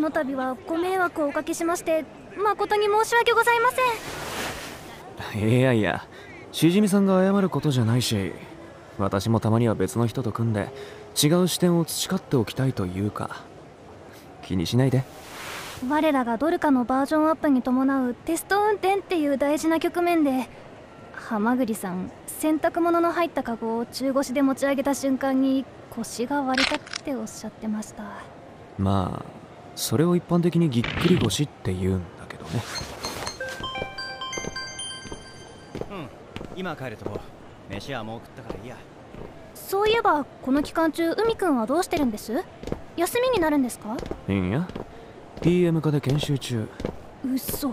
の度はご迷惑をおかけしまして誠に申し訳ございません。いやいやしじみさんが謝ることじゃないし私もたまには別の人と組んで違う視点を培っておきたいというか気にしないで。我らがドルカのバージョンアップに伴うテスト運転っていう大事な局面でハマグリさん洗濯物の入ったカゴを中腰で持ち上げた瞬間に腰が割れたっておっしゃってました。まあそれを一般的にぎっくり腰って言うんだけどね。うん。今帰るとこ。飯はもう食ったからいいや。そういえばこの期間中海くんはどうしてるんです？休みになるんですか？いいや？PM 科で研修中。うっそ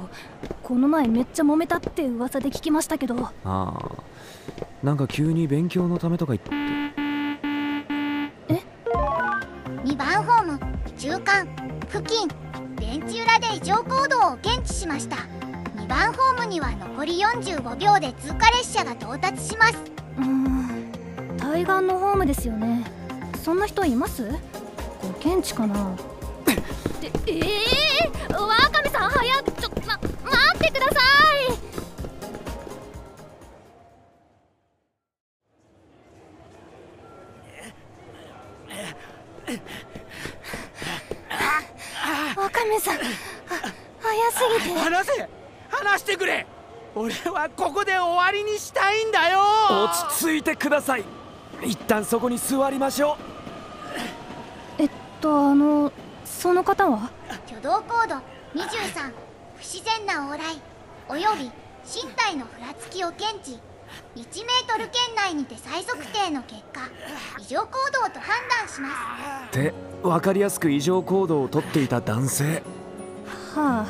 この前めっちゃ揉めたって噂で聞きましたけど。ああ。なんか急に勉強のためとか言って。え？2番ホーム中間付近ベンチ裏で異常行動を検知しました。2番ホームには残り45秒で通過列車が到達します。うん対岸のホームですよね。そんな人います？ご検知かな？ええー、ワカメさん早くちょま待ってください。ワカメさん。早すぎて。話せ。話してくれ。俺はここで終わりにしたいんだよ。落ち着いてください。一旦そこに座りましょう。えっとあのその方は？挙動コード23不自然な往来。および身体のふらつきを検知1メートル圏内にて最速定の結果異常行動と判断します。って分かりやすく異常行動をとっていた男性。は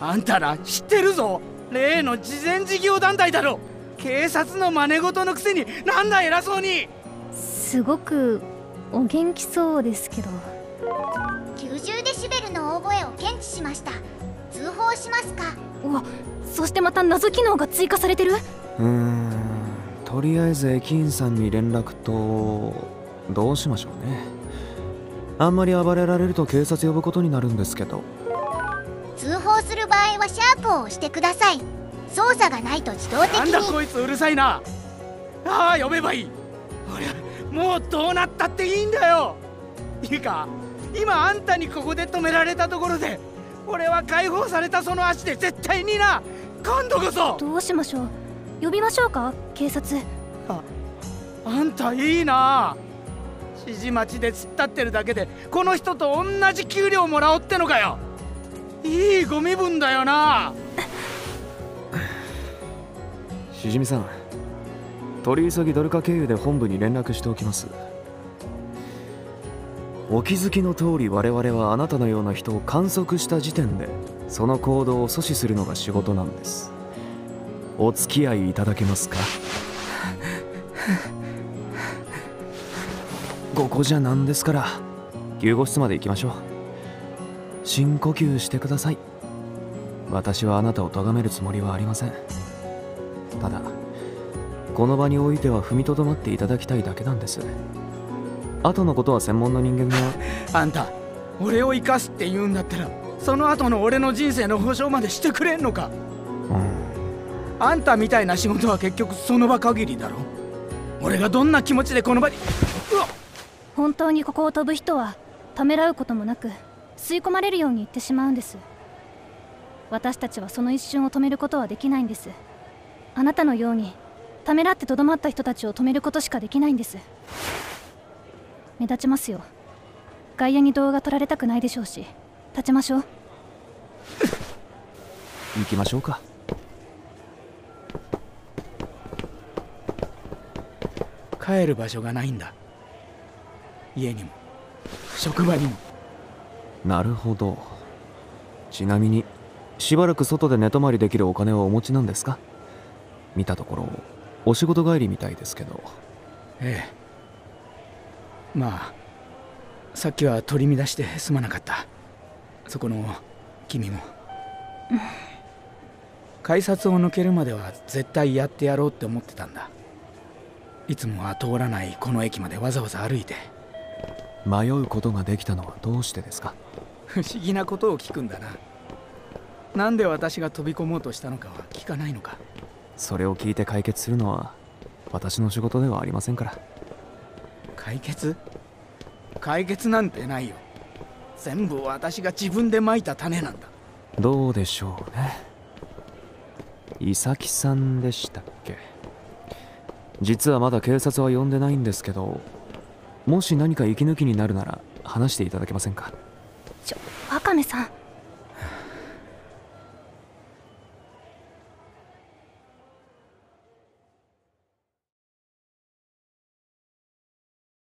あ。あんたら知ってるぞ。例の慈善事業団体だろ。警察の真似事のくせになんだ偉そうに。すごくお元気そうですけど。90デシベルの大声を検知しました通報しますか？わそしてまた謎機能が追加されてる？うーんとりあえず駅員さんに連絡とどうしましょうね。あんまり暴れられると警察呼ぶことになるんですけど。通報する場合はシャープを押してください。操作がないと自動的に。なんだこいつうるさいな。ああ呼べばいい。俺もうどうなったっていいんだよ。いいか今あんたにここで止められたところで俺は解放されたその足で絶対にな。今度こそ。どうしましょう？呼びましょうか？警察。ああんたいいな。指示待ちで突っ立ってるだけでこの人と同じ給料もらおうってのかよ。いいご身分だよな。しじみさん取り急ぎドルカ経由で本部に連絡しておきますお気づきの通り我々はあなたのような人を観測した時点でその行動を阻止するのが仕事なんです。お付き合いいただけますか？ここじゃなんですから救護室まで行きましょう。深呼吸してください。私はあなたを咎めるつもりはありません。ただこの場においては踏みとどまっていただきたいだけなんです。後のことは専門の人間が。あんた俺を生かすって言うんだったらその後の俺の人生の保証までしてくれんのか。うん。あんたみたいな仕事は結局その場限りだろ。俺がどんな気持ちでこの場に。うわ本当にここを飛ぶ人はためらうこともなく吸い込まれるように言ってしまうんです。私たちはその一瞬を止めることはできないんです。あなたのようにためらってとどまった人たちを止めることしかできないんです目立ちますよ。外野に動画撮られたくないでしょうし。立ちましょう。行きましょうか。帰る場所がないんだ。家にも。職場にも。なるほど。ちなみにしばらく外で寝泊まりできるお金はお持ちなんですか？見たところお仕事帰りみたいですけど。ええまあさっきは取り乱してすまなかった。そこの君も。改札を抜けるまでは絶対やってやろうって思ってたんだ。いつもは通らないこの駅までわざわざ歩いて。迷うことができたのはどうしてですか？不思議なことを聞くんだな。なんで私が飛び込もうとしたのかは聞かないのか。それを聞いて解決するのは私の仕事ではありませんから解決？解決なんてないよ。全部私が自分で蒔いた種なんだ。どうでしょうね。伊崎さんでしたっけ？実はまだ警察は呼んでないんですけどもし何か息抜きになるなら話していただけませんか？ちょワカメさん